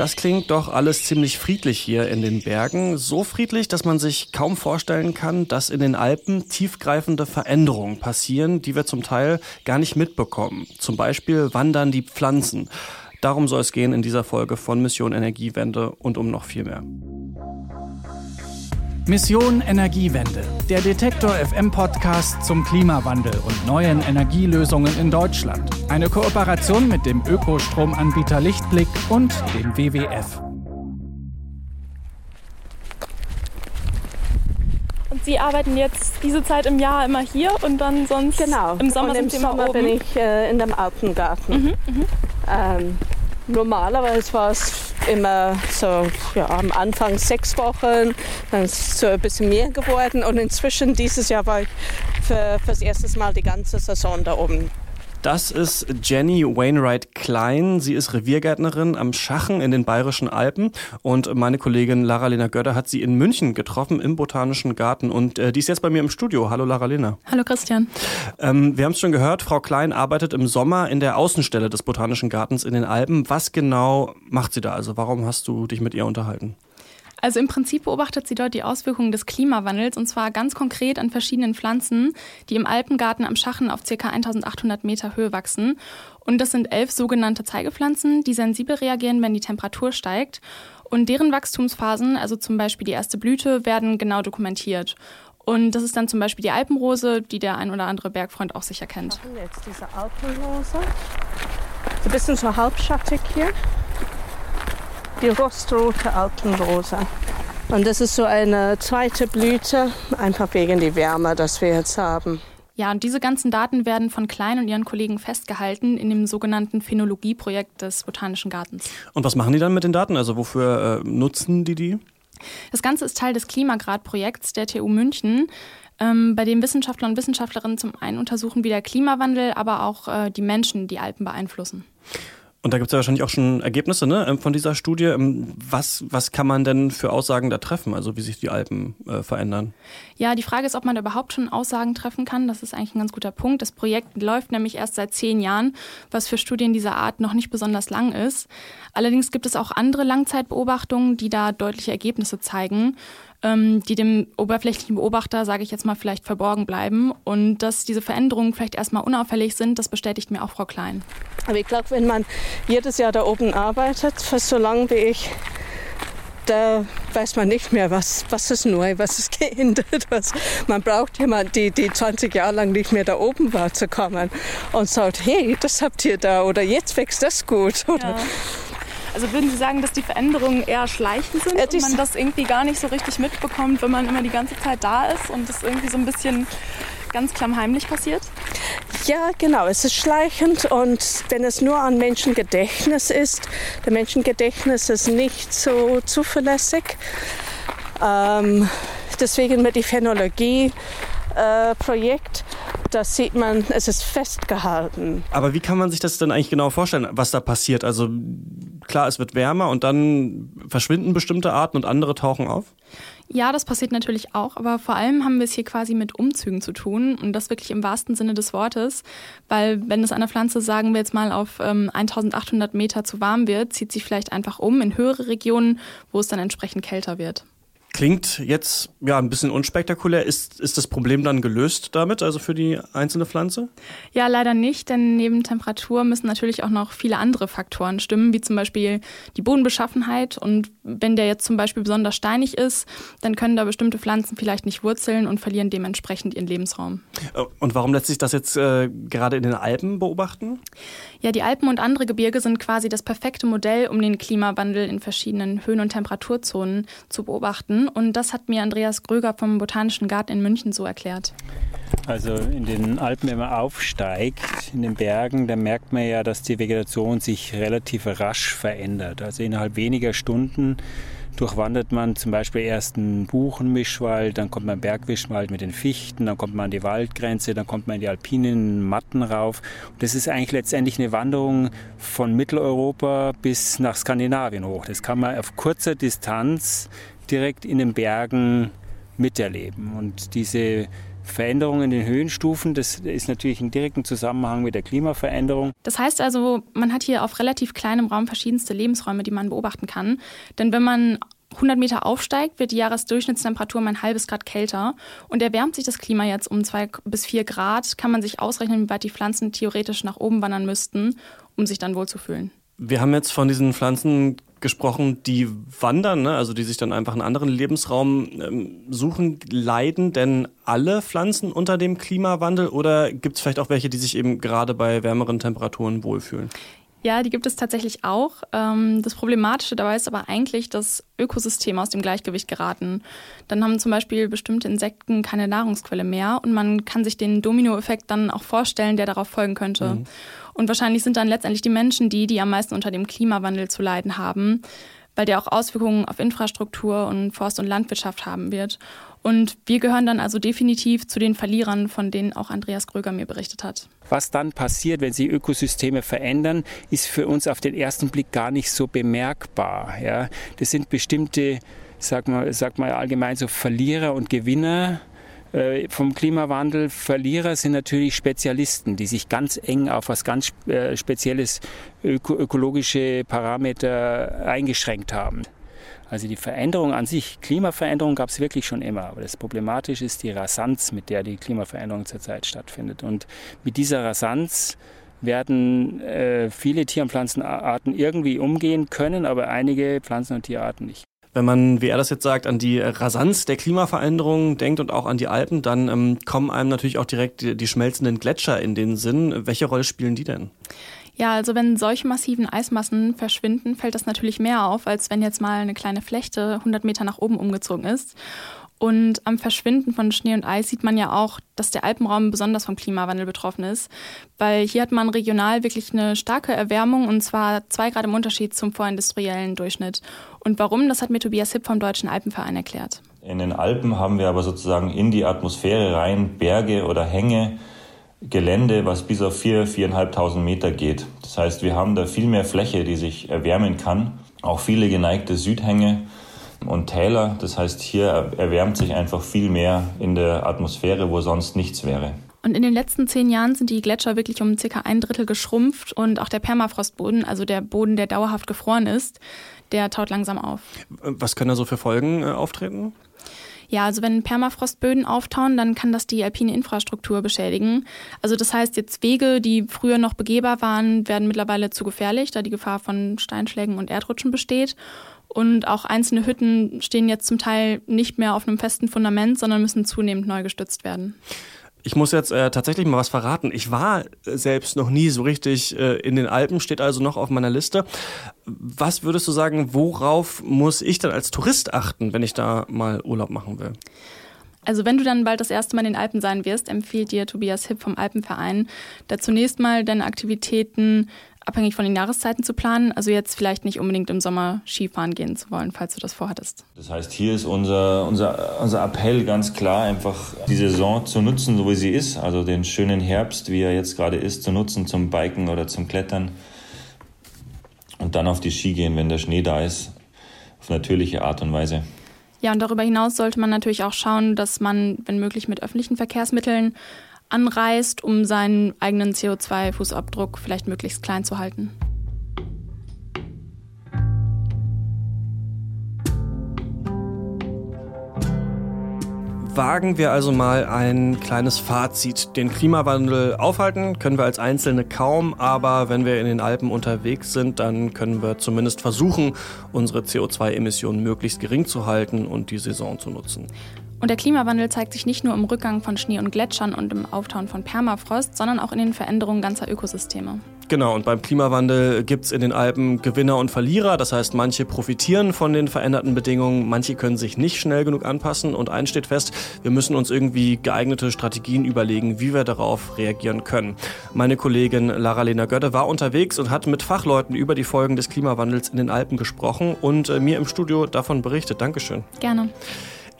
Das klingt doch alles ziemlich friedlich hier in den Bergen. So friedlich, dass man sich kaum vorstellen kann, dass in den Alpen tiefgreifende Veränderungen passieren, die wir zum Teil gar nicht mitbekommen. Zum Beispiel wandern die Pflanzen. Darum soll es gehen in dieser Folge von Mission Energiewende und um noch viel mehr. Mission Energiewende, der Detektor FM Podcast zum Klimawandel und neuen Energielösungen in Deutschland. Eine Kooperation mit dem Ökostromanbieter Lichtblick und dem WWF. Und Sie arbeiten jetzt diese Zeit im Jahr immer hier und dann sonst genau. im Sommer und sind im Sie Sommer immer bin oben? ich äh, in dem Alpengarten. Mhm, mhm. Ähm, normalerweise war es immer so ja, am Anfang sechs Wochen, dann ist es so ein bisschen mehr geworden und inzwischen dieses Jahr war ich für, fürs erste Mal die ganze Saison da oben. Das ist Jenny Wainwright Klein. Sie ist Reviergärtnerin am Schachen in den Bayerischen Alpen. Und meine Kollegin Lara-Lena Götter hat sie in München getroffen im Botanischen Garten. Und äh, die ist jetzt bei mir im Studio. Hallo Lara-Lena. Hallo Christian. Ähm, wir haben es schon gehört, Frau Klein arbeitet im Sommer in der Außenstelle des Botanischen Gartens in den Alpen. Was genau macht sie da? Also warum hast du dich mit ihr unterhalten? Also im Prinzip beobachtet sie dort die Auswirkungen des Klimawandels und zwar ganz konkret an verschiedenen Pflanzen, die im Alpengarten am Schachen auf ca. 1800 Meter Höhe wachsen. Und das sind elf sogenannte Zeigepflanzen, die sensibel reagieren, wenn die Temperatur steigt. Und deren Wachstumsphasen, also zum Beispiel die erste Blüte, werden genau dokumentiert. Und das ist dann zum Beispiel die Alpenrose, die der ein oder andere Bergfreund auch sicher kennt. Jetzt diese Alpenrose. Ein bisschen so halbschattig hier. Die rostrote Alpenrose. Und das ist so eine zweite Blüte, einfach wegen der Wärme, das wir jetzt haben. Ja, und diese ganzen Daten werden von Klein und ihren Kollegen festgehalten in dem sogenannten Phänologie-Projekt des Botanischen Gartens. Und was machen die dann mit den Daten? Also wofür äh, nutzen die die? Das Ganze ist Teil des Klimagrad-Projekts der TU München, ähm, bei dem Wissenschaftler und Wissenschaftlerinnen zum einen untersuchen, wie der Klimawandel, aber auch äh, die Menschen die Alpen beeinflussen. Und da gibt es ja wahrscheinlich auch schon Ergebnisse ne, ähm, von dieser Studie. Ähm, Was, was kann man denn für Aussagen da treffen, also wie sich die Alpen äh, verändern? Ja, die Frage ist, ob man da überhaupt schon Aussagen treffen kann. Das ist eigentlich ein ganz guter Punkt. Das Projekt läuft nämlich erst seit zehn Jahren, was für Studien dieser Art noch nicht besonders lang ist. Allerdings gibt es auch andere Langzeitbeobachtungen, die da deutliche Ergebnisse zeigen, ähm, die dem oberflächlichen Beobachter, sage ich jetzt mal, vielleicht verborgen bleiben. Und dass diese Veränderungen vielleicht erstmal unauffällig sind, das bestätigt mir auch Frau Klein. Aber ich glaube, wenn man jedes Jahr da oben arbeitet, fast so lange wie ich, da weiß man nicht mehr, was, was ist neu, was ist geändert. Was, man braucht jemanden, die, die 20 Jahre lang nicht mehr da oben war, zu kommen und sagt, hey, das habt ihr da oder jetzt wächst das gut. Oder, Also würden Sie sagen, dass die Veränderungen eher schleichend sind Ja, und die- man das irgendwie gar nicht so richtig mitbekommt, wenn man immer die ganze Zeit da ist und das irgendwie so ein bisschen ganz klammheimlich passiert? Ja, genau. Es ist schleichend und wenn es nur an Menschengedächtnis ist, der Menschengedächtnis ist nicht so zuverlässig. Ähm, deswegen mit dem Phänologie-Projekt, da sieht man, es ist festgehalten. Aber wie kann man sich das denn eigentlich genau vorstellen, was da passiert? Also klar, es wird wärmer und dann verschwinden bestimmte Arten und andere tauchen auf? Ja, das passiert natürlich auch, aber vor allem haben wir es hier quasi mit Umzügen zu tun und das wirklich im wahrsten Sinne des Wortes, weil wenn es einer Pflanze, sagen wir jetzt mal, auf ähm, 1800 Meter zu warm wird, zieht sie vielleicht einfach um in höhere Regionen, wo es dann entsprechend kälter wird. Klingt jetzt ja ein bisschen unspektakulär. Ist, ist das Problem dann gelöst damit, also für die einzelne Pflanze? Ja, leider nicht, denn neben Temperatur müssen natürlich auch noch viele andere Faktoren stimmen, wie zum Beispiel die Bodenbeschaffenheit. Und wenn der jetzt zum Beispiel besonders steinig ist, dann können da bestimmte Pflanzen vielleicht nicht wurzeln und verlieren dementsprechend ihren Lebensraum. Äh, Und warum lässt sich das jetzt äh, gerade in den Alpen beobachten? Ja, die Alpen und andere Gebirge sind quasi das perfekte Modell, um den Klimawandel in verschiedenen Höhen- und Temperaturzonen zu beobachten. Und das hat mir Andreas Gröger vom Botanischen Garten in München so erklärt. Also in den Alpen, wenn man aufsteigt, in den Bergen, dann merkt man ja, dass die Vegetation sich relativ rasch verändert. Also innerhalb weniger Stunden durchwandert man zum Beispiel erst einen Buchenmischwald, dann kommt man einen Bergmischwald mit den Fichten, dann kommt man an die Waldgrenze, dann kommt man in die alpinen Matten rauf. Und das ist eigentlich letztendlich eine Wanderung von Mitteleuropa bis nach Skandinavien hoch. Das kann man auf kurzer Distanz direkt in den Bergen miterleben. Und diese Veränderungen in den Höhenstufen, das ist natürlich in direkten Zusammenhang mit der Klimaveränderung. Das heißt also, man hat hier auf relativ kleinem Raum verschiedenste Lebensräume, die man beobachten kann. Denn wenn man 100 Meter aufsteigt, wird die Jahresdurchschnittstemperatur um ein halbes Grad kälter. Und erwärmt sich das Klima jetzt um zwei bis vier Grad, kann man sich ausrechnen, wie weit die Pflanzen theoretisch nach oben wandern müssten, um sich dann wohlzufühlen. Wir haben jetzt von diesen Pflanzen gesprochen, die wandern, ne? also die sich dann einfach einen anderen Lebensraum ähm, suchen. Leiden denn alle Pflanzen unter dem Klimawandel oder gibt es vielleicht auch welche, die sich eben gerade bei wärmeren Temperaturen wohlfühlen? Ja, die gibt es tatsächlich auch. Ähm, das Problematische dabei ist aber eigentlich, dass Ökosysteme aus dem Gleichgewicht geraten. Dann haben zum Beispiel bestimmte Insekten keine Nahrungsquelle mehr und man kann sich den Dominoeffekt dann auch vorstellen, der darauf folgen könnte. Mhm. Und wahrscheinlich sind dann letztendlich die Menschen die, die am meisten unter dem Klimawandel zu leiden haben, weil der auch Auswirkungen auf Infrastruktur und Forst- und Landwirtschaft haben wird. Und wir gehören dann also definitiv zu den Verlierern, von denen auch Andreas Gröger mir berichtet hat. Was dann passiert, wenn sich Ökosysteme verändern, ist für uns auf den ersten Blick gar nicht so bemerkbar. Ja? Das sind bestimmte, sag mal, sag mal allgemein so Verlierer und Gewinner vom Klimawandel. Verlierer sind natürlich Spezialisten, die sich ganz eng auf was ganz äh, Spezielles öko ökologische Parameter eingeschränkt haben. Also die Veränderung an sich, Klimaveränderung gab es wirklich schon immer. Aber das Problematische ist die Rasanz, mit der die Klimaveränderung zurzeit stattfindet. Und mit dieser Rasanz werden äh, viele Tier- und Pflanzenarten irgendwie umgehen können, aber einige Pflanzen- und Tierarten nicht. Wenn man, wie er das jetzt sagt, an die Rasanz der Klimaveränderung denkt und auch an die Alpen, dann ähm, kommen einem natürlich auch direkt die, die schmelzenden Gletscher in den Sinn. Welche Rolle spielen die denn? Ja, also wenn solche massiven Eismassen verschwinden, fällt das natürlich mehr auf, als wenn jetzt mal eine kleine Flechte 100 Meter nach oben umgezogen ist. Und am Verschwinden von Schnee und Eis sieht man ja auch, dass der Alpenraum besonders vom Klimawandel betroffen ist, weil hier hat man regional wirklich eine starke Erwärmung und zwar zwei Grad im Unterschied zum vorindustriellen Durchschnitt. Und warum, das hat mir Tobias Hipp vom Deutschen Alpenverein erklärt. In den Alpen haben wir aber sozusagen in die Atmosphäre rein Berge oder Hänge, Gelände, was bis auf 4.000, 4.500 Meter geht. Das heißt, wir haben da viel mehr Fläche, die sich erwärmen kann. Auch viele geneigte Südhänge und Täler. Das heißt, hier erwärmt sich einfach viel mehr in der Atmosphäre, wo sonst nichts wäre. Und in den letzten zehn Jahren sind die Gletscher wirklich um circa ein Drittel geschrumpft und auch der Permafrostboden, also der Boden, der dauerhaft gefroren ist, der taut langsam auf. Was können da so für Folgen äh, auftreten? Ja, also wenn Permafrostböden auftauen, dann kann das die alpine Infrastruktur beschädigen. Also das heißt, jetzt Wege, die früher noch begehbar waren, werden mittlerweile zu gefährlich, da die Gefahr von Steinschlägen und Erdrutschen besteht. Und auch einzelne Hütten stehen jetzt zum Teil nicht mehr auf einem festen Fundament, sondern müssen zunehmend neu gestützt werden. Ich muss jetzt äh, tatsächlich mal was verraten. Ich war selbst noch nie so richtig äh, in den Alpen, steht also noch auf meiner Liste. Was würdest du sagen, worauf muss ich dann als Tourist achten, wenn ich da mal Urlaub machen will? Also wenn du dann bald das erste Mal in den Alpen sein wirst, empfiehlt dir Tobias Hipp vom Alpenverein, da zunächst mal deine Aktivitäten abhängig von den Jahreszeiten zu planen. Also jetzt vielleicht nicht unbedingt im Sommer Skifahren gehen zu wollen, falls du das vorhattest. Das heißt, hier ist unser, unser, unser Appell ganz klar, einfach die Saison zu nutzen, so wie sie ist. Also den schönen Herbst, wie er jetzt gerade ist, zu nutzen zum Biken oder zum Klettern. Und dann auf die Ski gehen, wenn der Schnee da ist, auf natürliche Art und Weise. Ja, und darüber hinaus sollte man natürlich auch schauen, dass man, wenn möglich, mit öffentlichen Verkehrsmitteln anreist, um seinen eigenen CO2-Fußabdruck vielleicht möglichst klein zu halten. Wagen wir also mal ein kleines Fazit. Den Klimawandel aufhalten können wir als Einzelne kaum, aber wenn wir in den Alpen unterwegs sind, dann können wir zumindest versuchen, unsere CO2-Emissionen möglichst gering zu halten und die Saison zu nutzen. Und der Klimawandel zeigt sich nicht nur im Rückgang von Schnee und Gletschern und im Auftauen von Permafrost, sondern auch in den Veränderungen ganzer Ökosysteme. Genau, und beim Klimawandel gibt es in den Alpen Gewinner und Verlierer. Das heißt, manche profitieren von den veränderten Bedingungen, manche können sich nicht schnell genug anpassen. Und eins steht fest, wir müssen uns irgendwie geeignete Strategien überlegen, wie wir darauf reagieren können. Meine Kollegin Lara-Lena Götte war unterwegs und hat mit Fachleuten über die Folgen des Klimawandels in den Alpen gesprochen und äh, mir im Studio davon berichtet. Dankeschön. Gerne.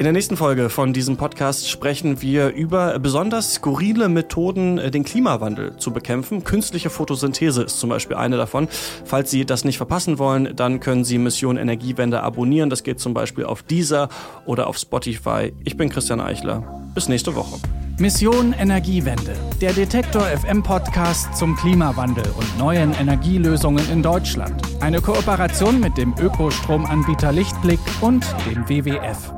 In der nächsten Folge von diesem Podcast sprechen wir über besonders skurrile Methoden, äh, den Klimawandel zu bekämpfen. Künstliche Photosynthese ist zum Beispiel eine davon. Falls Sie das nicht verpassen wollen, dann können Sie Mission Energiewende abonnieren. Das geht zum Beispiel auf Deezer oder auf Spotify. Ich bin Christian Eichler. Bis nächste Woche. Mission Energiewende. Der Detektor FM Podcast zum Klimawandel und neuen Energielösungen in Deutschland. Eine Kooperation mit dem Ökostromanbieter Lichtblick und dem WWF.